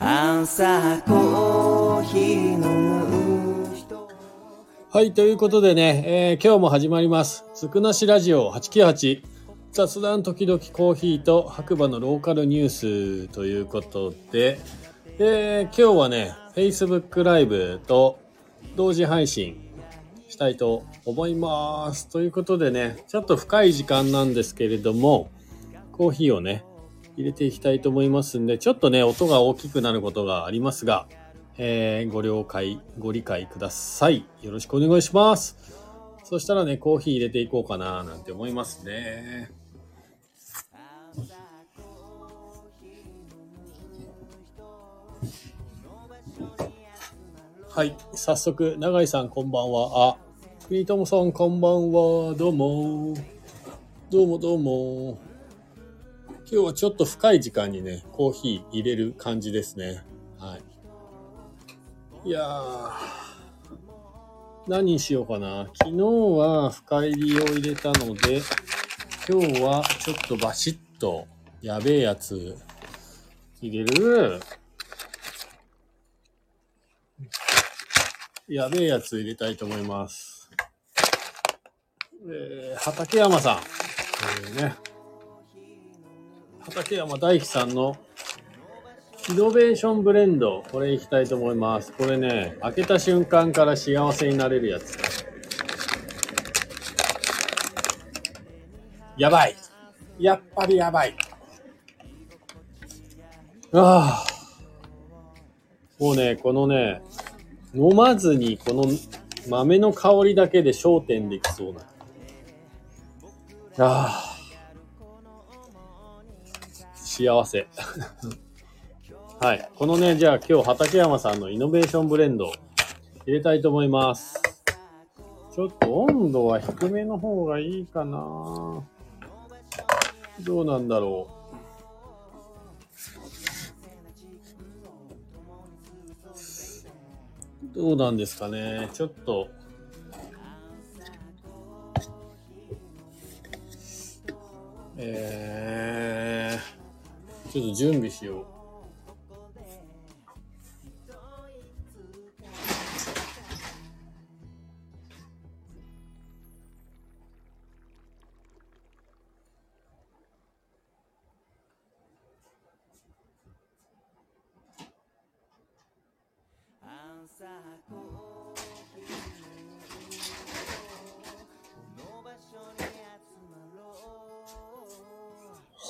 朝コーヒー飲む人はい、ということでね、えー今日も始まります。つくなしラジオ898。雑談時々コーヒーと白馬のローカルニュースということで、えー今日はね、Facebook ライブと同時配信したいと思います。ということでね、ちょっと深い時間なんですけれども、コーヒーをね、入れていきたいと思いますんで、ちょっとね、音が大きくなることがありますが、えーご了解、ご理解ください。よろしくお願いします。そしたらね、コーヒー入れていこうかななんて思いますね。はい、早速、永井さんこんばんは。あ、クリトムさんこんばんは。どうも。どうもどうも。今日はちょっと深い時間にね、コーヒー入れる感じですね。はい。いやー、何にしようかな。昨日は深入りを入れたので、今日はちょっとバシッとやべえやつ入れる。やべえやつ入れたいと思います。えー、畠山さん。えーね。畠山大樹さんのイノベーションブレンド、これいきたいと思います。これね、開けた瞬間から幸せになれるやつ。やばい。やっぱりやばい。ああ。もうね、このね、飲まずにこの豆の香りだけで焦点できそうな。ああ。幸せ。はい。このね、じゃあ今日畠山さんのイノベーションブレンド入れたいと思います。ちょっと温度は低めの方がいいかなどうなんだろう。どうなんですかね。ちょっと。えー、ちょっと準備しよう。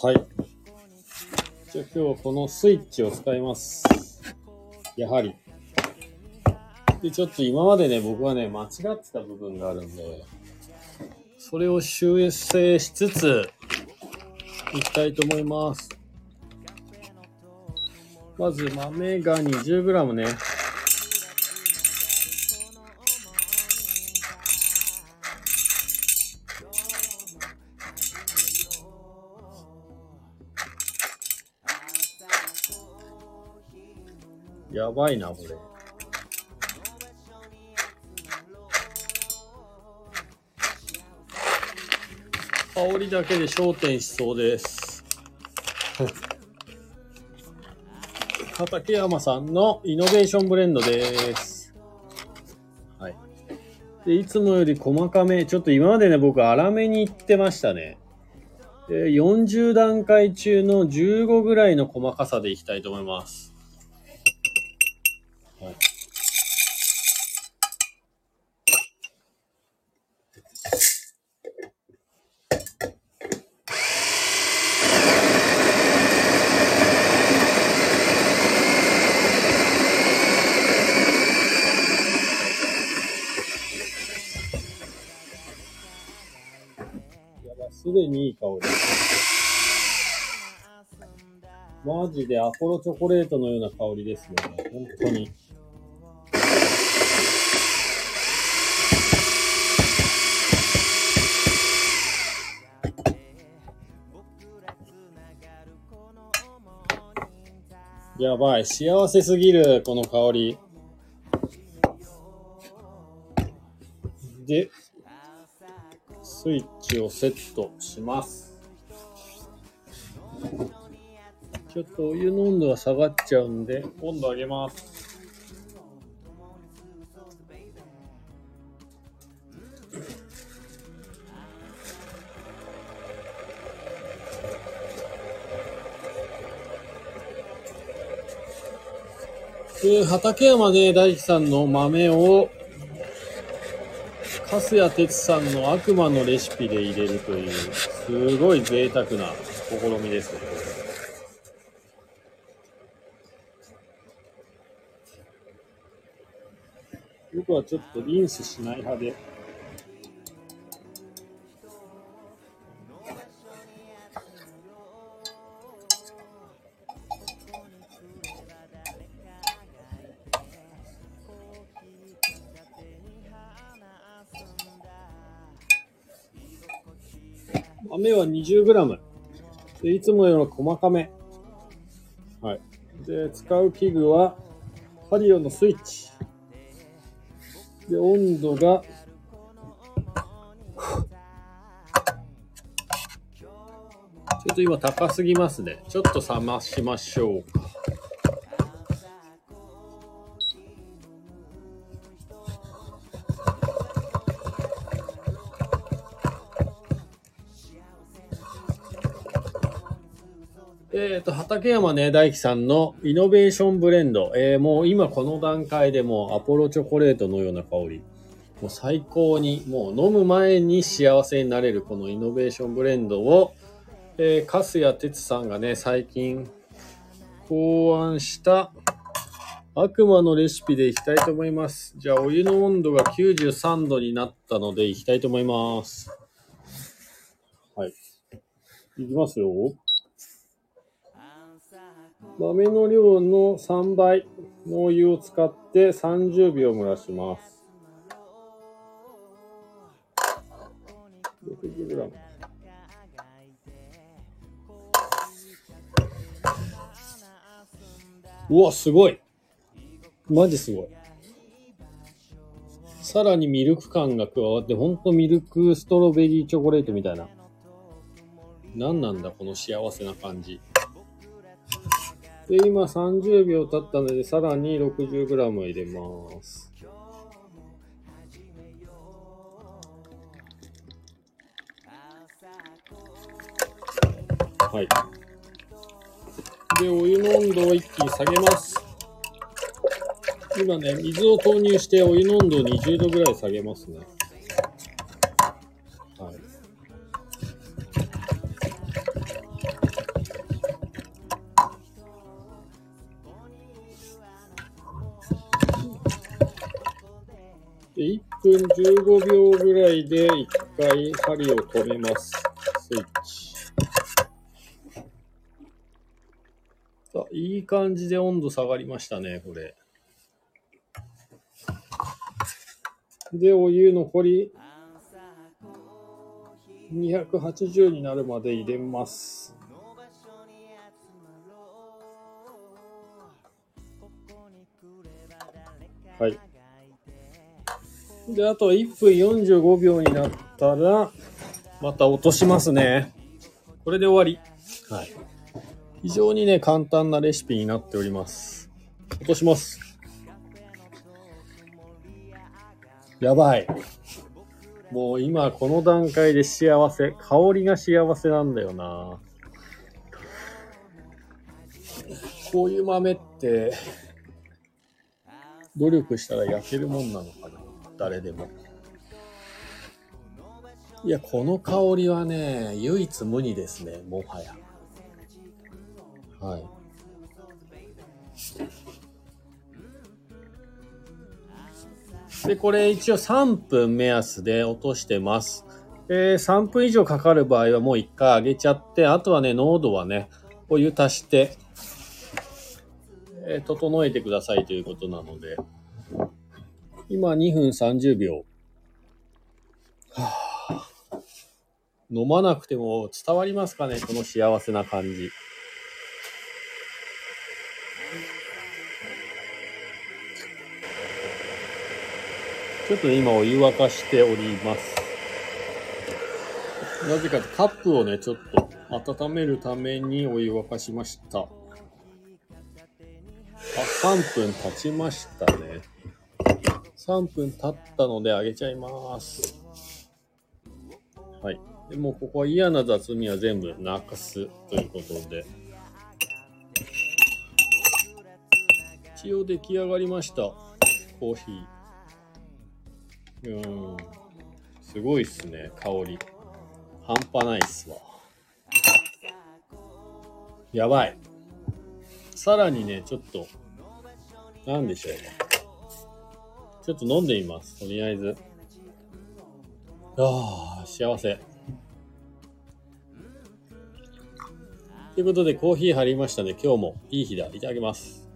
はい。今日はこのスイッチを使います。やはり。で、ちょっと今までね、僕はね、間違ってた部分があるんで、それを修正しつつ、いきたいと思います。まず豆が 20g ね。やばいな、これ。香りだけで焦点しそうです。畠山さんのイノベーションブレンドです。はい。で、いつもより細かめ、ちょっと今までね、僕粗めにいってましたね。で40段階中の15ぐらいの細かさでいきたいと思います。すでにいい香り。マジでアポロチョコレートのような香りですね。本当に。やばい、幸せすぎる、この香り。で、スイッチチをセットします。今ちょっとお湯の温度が下がっちゃうんで、温度上げます。で、畠山ね、大樹さんの豆を、粕谷哲さんの悪魔のレシピで入れるという、すごい贅沢な試みですね。僕はちょっとリンスしない派で。豆は 20g。で、いつもより細かめ。はい。で、使う器具は、ハリオのスイッチ。で、温度が、ちょっと今高すぎますね。ちょっと冷ましましょうか。と、畠山ね、大樹さんのイノベーションブレンド。えーもう今この段階でもうアポロチョコレートのような香り。もう最高に、もう飲む前に幸せになれるこのイノベーションブレンドを、えー、粕谷哲さんがね、最近考案した悪魔のレシピでいきたいと思います。じゃあ、お湯の温度が93度になったのでいきたいと思います。はい。いきますよ。豆の量の3倍のお湯を使って30秒蒸らします。60g。うわ、すごいマジすごい。さらにミルク感が加わって、ほんとミルクストロベリーチョコレートみたいな。何なんだ、この幸せな感じ。で、今30秒経ったので、さらに 60g 入れます。はい。で、お湯の温度を一気に下げます。今ね、水を投入してお湯の温度を20度ぐらい下げますね。分15秒ぐらいで1回針を止めます。スイッチ。あ、いい感じで温度下がりましたね、これ。で、お湯残り280になるまで入れます。はい。で、あと1分45秒になったら、また落としますね。これで終わり。はい。非常にね、簡単なレシピになっております。落とします。やばい。もう今この段階で幸せ。香りが幸せなんだよな。こういう豆って、努力したら焼けるもんなのかな誰でも。いや、この香りはね、唯一無二ですね、もはや。はい。で、これ一応3分目安で落としてます。えー、3分以上かかる場合はもう1回上げちゃって、あとはね、濃度はね、お湯足して、えー整えてくださいということなので、今2分30秒。はあ飲まなくても伝わりますかねこの幸せな感じ。ちょっと今お湯沸かしております。なぜかカップをね、ちょっと温めるためにお湯沸かしました。3分経ちましたね。3分経ったのであげちゃいます。はい。でもここは嫌な雑味は全部なくすということで。一応出来上がりました。コーヒー。うーん。すごいっすね、香り。半端ないっすわ。やばい。さらにね、ちょっと、なんでしょうね。ちょっと飲んでみます。とりあえず。ああ、幸せ。ということで、コーヒー入りましたね。今日もいい日だ。いただきます。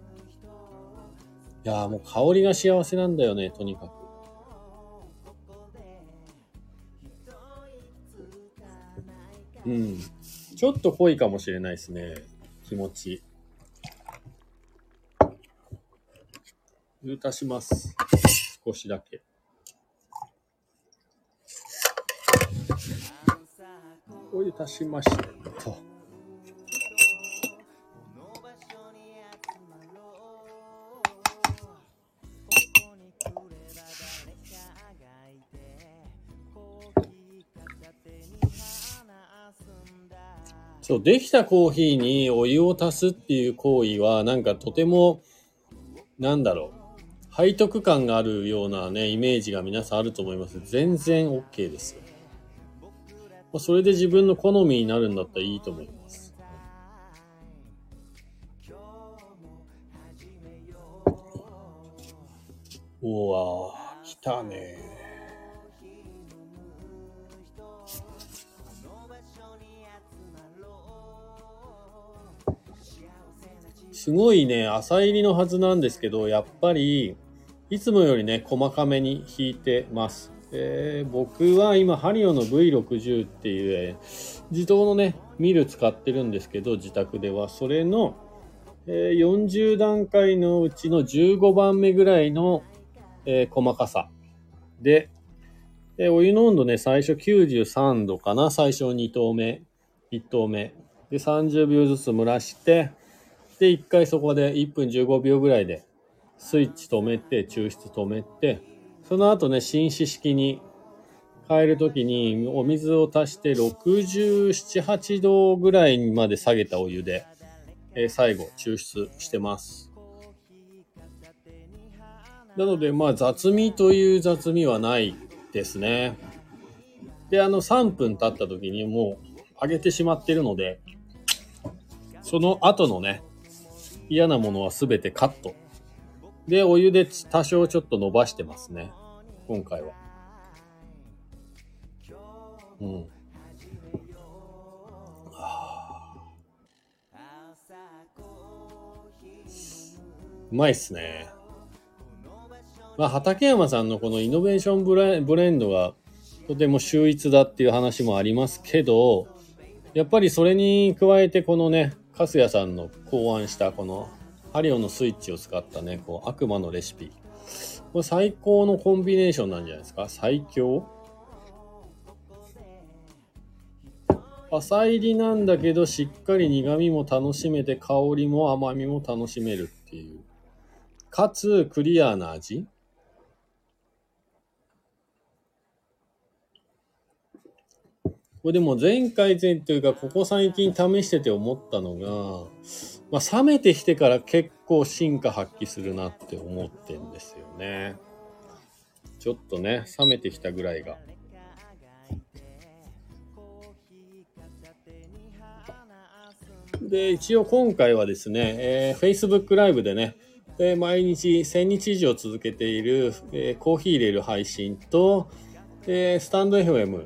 いやーもう香りが幸せなんだよね、とにかく。うん。ちょっと濃いかもしれないですね。気持ち。足します。少しだけ。お湯足しましたと。そう、できたコーヒーにお湯を足すっていう行為は、なんかとても、なんだろう、背徳感があるようなね、イメージが皆さんあると思います。全然 OK ですよ。まあそれで自分の好みになるんだったらいいと思います。うわー、来たねすごいね、浅入りのはずなんですけど、やっぱり、いつもよりね、細かめに弾いてます。えー僕は今、ハリオの V60 っていう、自動のね、ミル使ってるんですけど、自宅では。それの、えー40段階のうちの15番目ぐらいの、え細かさ。で、でお湯の温度ね、最初93度かな。最初2投目、1投目。で、30秒ずつ蒸らして、で、一回そこで1分15秒ぐらいでスイッチ止めて、抽出止めて、その後ね、浸子式に変えるときにお水を足して67、8度ぐらいまで下げたお湯で、えー最後抽出してます。なので、まあ雑味という雑味はないですね。で、あの3分経った時にもう揚げてしまってるので、その後のね、嫌なものはすべてカット。で、お湯で多少ちょっと伸ばしてますね。今回は。うん。うまいっすね。まあ、畠山さんのこのイノベーションブレブレンドがとても秀逸だっていう話もありますけど、やっぱりそれに加えてこのね、カスヤさんの考案したこのハリオのスイッチを使ったね、こう悪魔のレシピ。これ最高のコンビネーションなんじゃないですか？最強？浅入りなんだけど、しっかり苦味も楽しめて、香りも甘みも楽しめるっていう。かつ、クリアな味これでも前回前というか、ここ最近試してて思ったのが、まあ、冷めてきてから結構進化発揮するなって思ってんですよね。ちょっとね、冷めてきたぐらいが。で、一応今回はですね、えー Facebook ライブでね、えー毎日1000日以上続けている、えーコーヒー入れる配信と、えスタンド FM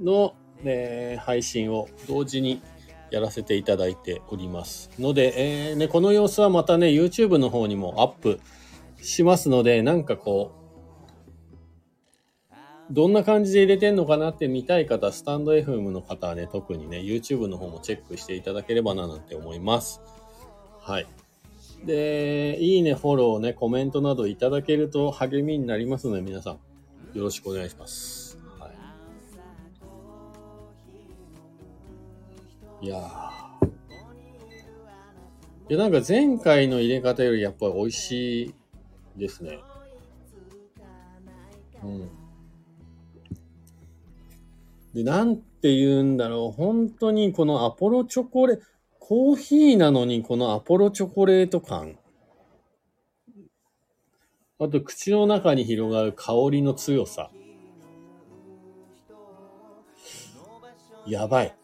の、え配信を同時にやらせていただいております。ので、えーね、この様子はまたね、YouTube の方にもアップしますので、なんかこう、どんな感じで入れてんのかなって見たい方、スタンド FM の方はね、特にね、YouTube の方もチェックしていただければななんて思います。はい。で、いいね、フォローね、コメントなどいただけると励みになりますので、皆さん、よろしくお願いします。い。やいや、なんか前回の入れ方よりやっぱり美味しいですね。うん。で、なんて言うんだろう。本当にこのアポロチョコレート、コーヒーなのにこのアポロチョコレート感。あと、口の中に広がる香りの強さ。やばい。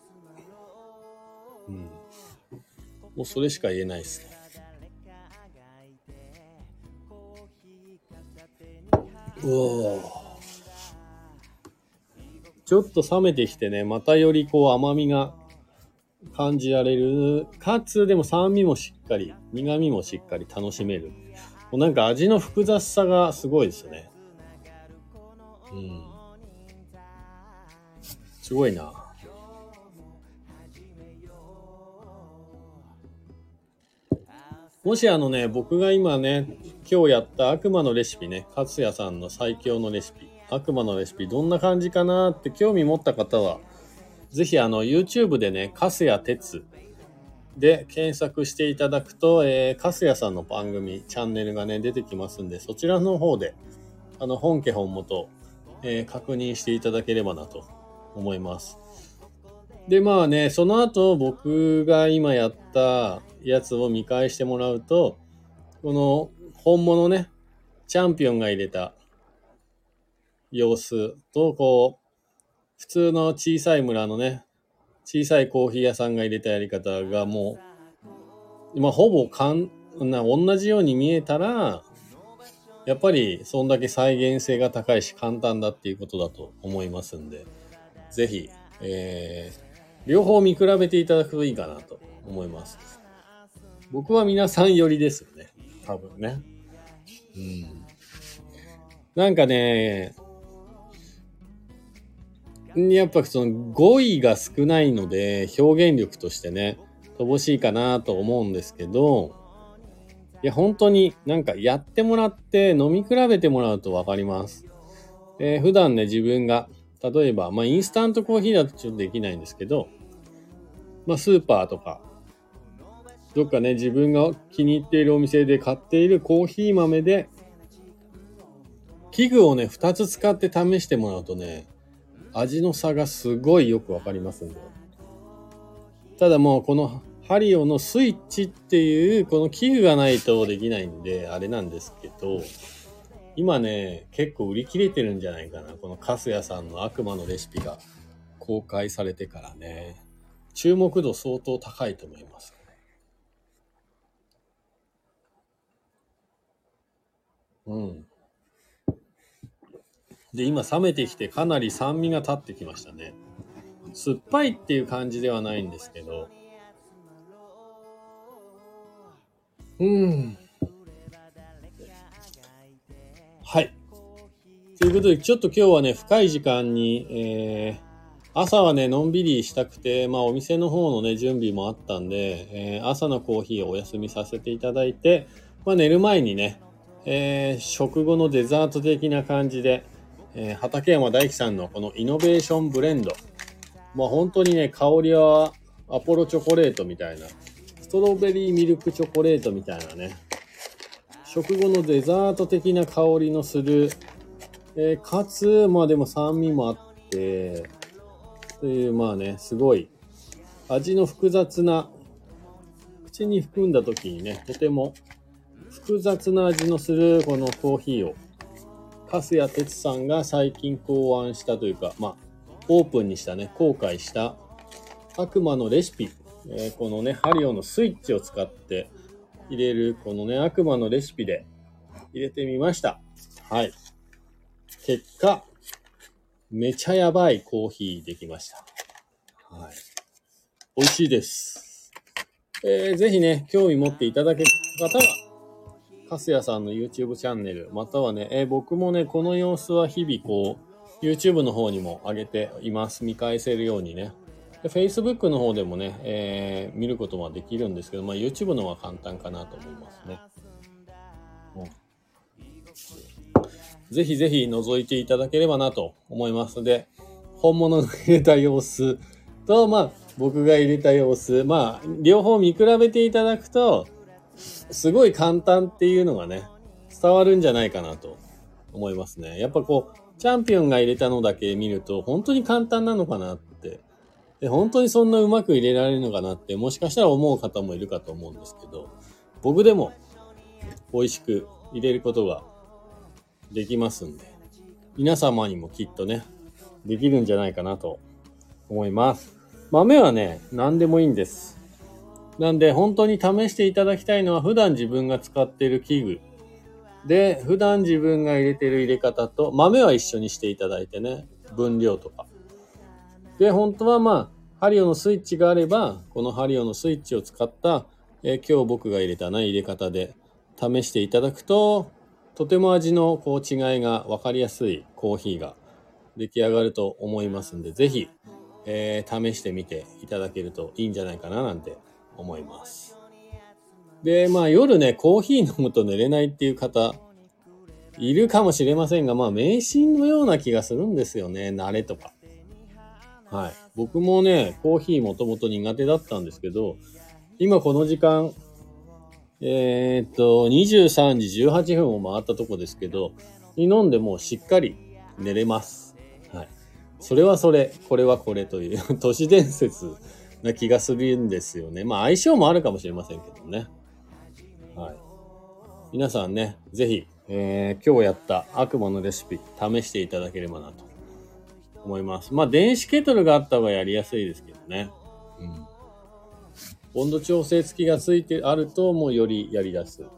もうそれしか言えないですね。うおちょっと冷めてきてね、またよりこう甘みが感じられる。かつ、でも酸味もしっかり、苦味もしっかり楽しめる。もうなんか味の複雑さがすごいですよね。うん。すごいな。もしあのね、僕が今ね、今日やった悪魔のレシピね、勝也さんの最強のレシピ、悪魔のレシピどんな感じかなって興味持った方は、ぜひあの YouTube でね、カスヤ鉄で検索していただくと、えー、カスヤさんの番組、チャンネルがね、出てきますんで、そちらの方で、あの、本家本元、えー確認していただければなと思います。で、まあね、その後僕が今やったやつを見返してもらうと、この本物ね、チャンピオンが入れた様子と、こう、普通の小さい村のね、小さいコーヒー屋さんが入れたやり方がもう、まあ、ほぼかんな同じように見えたら、やっぱりそんだけ再現性が高いし簡単だっていうことだと思いますんで、ぜひ、えー、両方見比べていただくといいかなと思います。僕は皆さん寄りですよね。多分ね。うん。なんかね、やっぱその語彙が少ないので表現力としてね、乏しいかなと思うんですけど、いや本当になんかやってもらって飲み比べてもらうとわかります。えー普段ね自分が、例えば、まあインスタントコーヒーだとちょっとできないんですけど、まあスーパーとか、どっかね自分が気に入っているお店で買っているコーヒー豆で、器具をね2つ使って試してもらうとね、味の差がすごいよくわかりますんで。ただもうこのハリオのスイッチっていうこの器具がないとできないんであれなんですけど、今ね、結構売り切れてるんじゃないかな。このカスヤさんの悪魔のレシピが公開されてからね。注目度相当高いと思います、うん。で、今冷めてきてかなり酸味が立ってきましたね。酸っぱいっていう感じではないんですけど。うん。はい。ということで、ちょっと今日はね、深い時間に、えー朝はね、のんびりしたくて、まあお店の方のね、準備もあったんで、えー朝のコーヒーをお休みさせていただいて、まあ寝る前にね、えー食後のデザート的な感じで、えー畠山大樹さんのこのイノベーションブレンド。まあ本当にね、香りはアポロチョコレートみたいな、ストロベリーミルクチョコレートみたいなね、食後のデザート的な香りのする、えーかつ、まあでも酸味もあって、という、まあね、すごい、味の複雑な、口に含んだ時にね、とても複雑な味のするこのコーヒーを、粕谷哲さんが最近考案したというか、まあ、オープンにしたね、公開した悪魔のレシピ、えーこのね、ハリオのスイッチを使って入れる、このね、悪魔のレシピで入れてみました。はい。結果、めちゃやばいコーヒーできました。はい。美味しいです。えーぜひね、興味持っていただける方は、かすやさんの YouTube チャンネル、またはね、えー僕もね、この様子は日々こう、YouTube の方にも上げています。見返せるようにね。で Facebook の方でもね、えー見ることはできるんですけど、まあ YouTube の方が簡単かなと思いますね。うんぜひぜひ覗いていただければなと思いますので、本物の入れた様子と、まあ、僕が入れた様子、まあ、両方見比べていただくと、すごい簡単っていうのがね、伝わるんじゃないかなと思いますね。やっぱこう、チャンピオンが入れたのだけ見ると、本当に簡単なのかなっ。で、本当にそんなうまく入れられるのかなって、もしかしたら思う方もいるかと思うんですけど、僕でも美味しく入れることができますんで、皆様にもきっとね、できるんじゃないかなと思います。豆はね、何でもいいんです。なんで、本当に試していただきたいのは、普段自分が使っている器具。で、普段自分が入れてる入れ方と、豆は一緒にしていただいてね、分量とか。で、本当はまあ、ハリオのスイッチがあれば、このハリオのスイッチを使った、えー今日僕が入れたな入れ方で試していただくと、とても味のこう違いが分かりやすいコーヒーが出来上がると思いますんで、ぜひ、えー試してみていただけるといいんじゃないかななんて思います。で、まあ夜ね、コーヒー飲むと寝れないっていう方、いるかもしれませんが、まあ迷信のような気がするんですよね、慣れとか。はい。僕もね、コーヒーもともと苦手だったんですけど、今この時間、えーっと、23時18分を回ったとこですけど、飲んでもうしっかり寝れます。はい。それはそれ、これはこれという 都市伝説な気がするんですよね。まあ相性もあるかもしれませんけどね。はい。皆さんね、ぜひ、えー今日やった悪魔のレシピ、試していただければなと思います。まあ電子ケトルがあった方がやりやすいですけどね。うん。温度調整付きがついてあると、もうよりやりやす。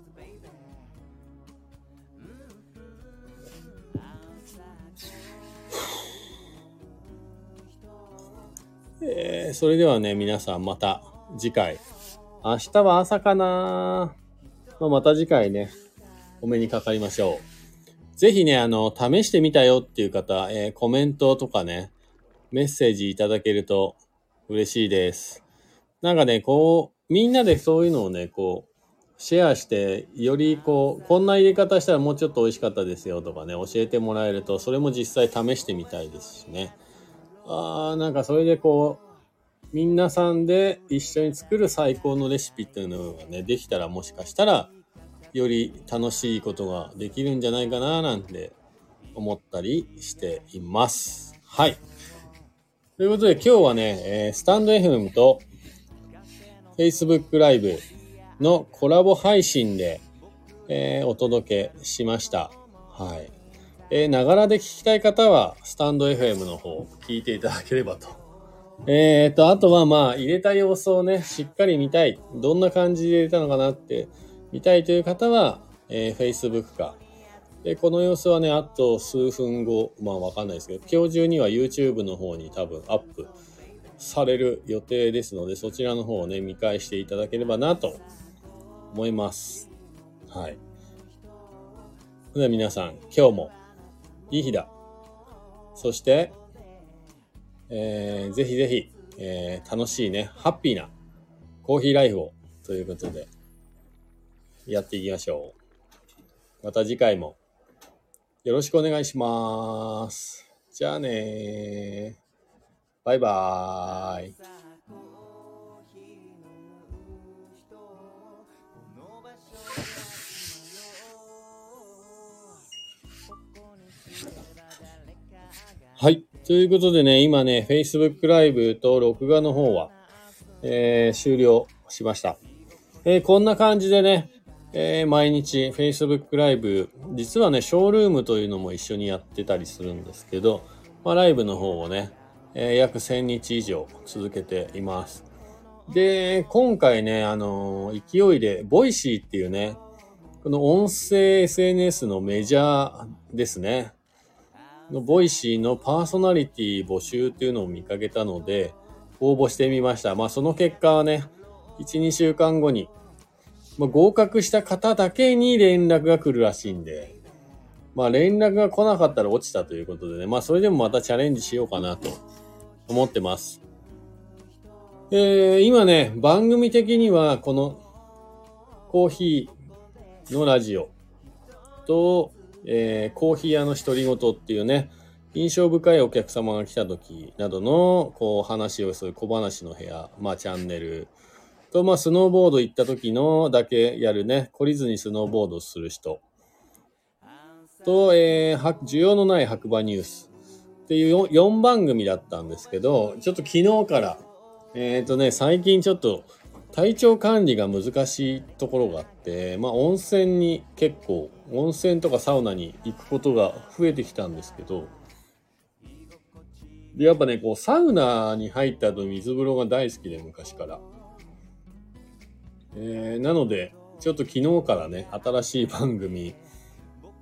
えーそれではね、皆さんまた次回。明日は朝かな、まあ、また次回ね、お目にかかりましょう。ぜひね、あの、試してみたよっていう方、えーコメントとかね、メッセージいただけると嬉しいです。なんかね、こう、みんなでそういうのをね、こう、シェアして、よりこう、こんな入れ方したらもうちょっと美味しかったですよとかね、教えてもらえると、それも実際試してみたいですしね。あー、なんかそれでこう、みんなさんで一緒に作る最高のレシピっていうのがね、できたらもしかしたら、より楽しいことができるんじゃないかななんて思ったりしています。はい。ということで今日はね、えースタンド FM と Facebook ライブのコラボ配信で、えーお届けしました。はい。えーながらで聞きたい方は、スタンド FM の方、聞いていただければと。えーと、あとはまあ、入れた様子をね、しっかり見たい。どんな感じで入れたのかなって見たいという方は、えー Facebook か。で、この様子はね、あと数分後、まあわかんないですけど、今日中には YouTube の方に多分アップされる予定ですので、そちらの方をね、見返していただければなと思います。はい。それでは皆さん、今日もいい日だ。そして、えーぜひぜひ、えー楽しいね、ハッピーなコーヒーライフをということで、やっていきましょう。また次回もよろしくお願いします。じゃあね。バイバーイ。はい。ということでね、今ね、Facebook ライブと録画の方は、えー終了しました。えーこんな感じでね、えー毎日 Facebook ライブ、実はね、ショールームというのも一緒にやってたりするんですけど、まあ、ライブの方をね、えー約1000日以上続けています。で、今回ね、あのー勢いで、ボイシーっていうね、この音声 SNS のメジャーですね。のボイシーのパーソナリティ募集っていうのを見かけたので、応募してみました。まあその結果はね、1、2週間後に、まあ、合格した方だけに連絡が来るらしいんで、まあ連絡が来なかったら落ちたということでね、まあそれでもまたチャレンジしようかなと思ってます。えー、今ね、番組的にはこのコーヒーのラジオと、えーコーヒー屋の独り言っていうね、印象深いお客様が来た時などの、こう、話をする小話の部屋、まあ、チャンネルと、まあ、スノーボード行った時のだけやるね、懲りずにスノーボードする人。と、えー、は需要のない白馬ニュース。っていう 4, 番組だったんですけど、ちょっと昨日から、えっ、とね、最近ちょっと体調管理が難しいところがあって、まあ温泉に結構、温泉とかサウナに行くことが増えてきたんですけど、でやっぱね、こうサウナに入った後水風呂が大好きで昔から。えーなので、ちょっと昨日からね、新しい番組、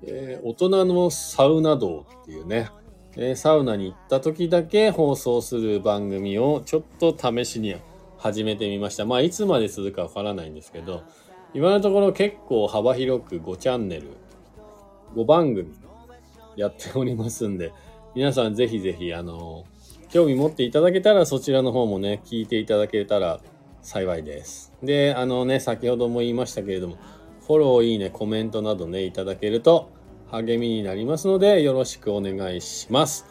えー大人のサウナ道っていうね、えーサウナに行った時だけ放送する番組をちょっと試しに始めてみました。まあ、いつまで続くかわからないんですけど、今のところ結構幅広く5チャンネル、5番組やっておりますんで、皆さんぜひぜひ、あの興味持っていただけたらそちらの方もね、聞いていただけたら幸いです。で、あのね、先ほども言いましたけれども、フォロー、いいね、コメントなどね、いただけると励みになりますので、よろしくお願いします。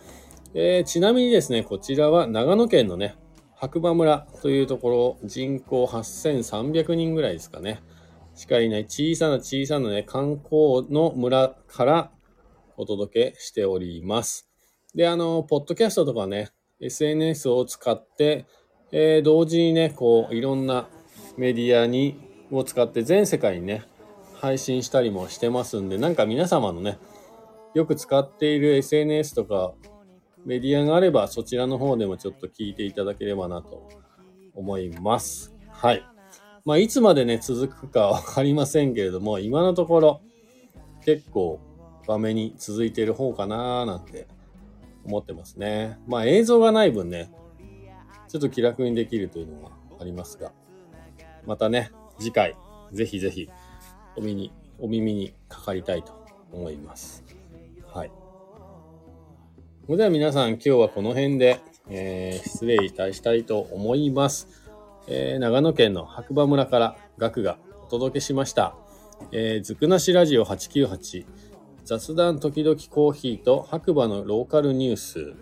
えーちなみにですね、こちらは長野県のね、白馬村というところ、人口8300人ぐらいですかね。しかいない小さな小さなね、観光の村からお届けしております。で、あの、ポッドキャストとかね、SNS を使って、えー同時にね、こう、いろんなメディアに、を使って全世界にね、配信したりもしてますんで、なんか皆様のね、よく使っている SNS とかメディアがあれば、そちらの方でもちょっと聞いていただければなと思います。はい。まあ、いつまでね、続くかわかりませんけれども、今のところ、結構、場面に続いている方かなーなんて思ってますね。まあ、映像がない分ね、ちょっと気楽にできるというのはありますが、またね、次回、ぜひぜひ、お耳に、お耳にかかりたいと思います。はい。それでは皆さん、今日はこの辺で、えー失礼いたしたいと思います。えー長野県の白馬村からガクがお届けしました。えーずくなしラジオ898雑談時々コーヒーと白馬のローカルニュース。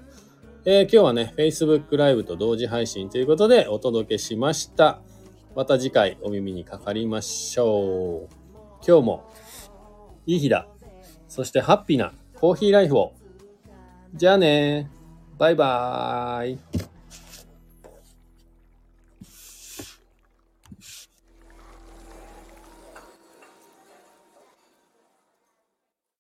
えー今日はね、Facebook ライブと同時配信ということでお届けしました。また次回お耳にかかりましょう。今日もいい日だ。そしてハッピーなコーヒーライフを。じゃあねバイバーイ。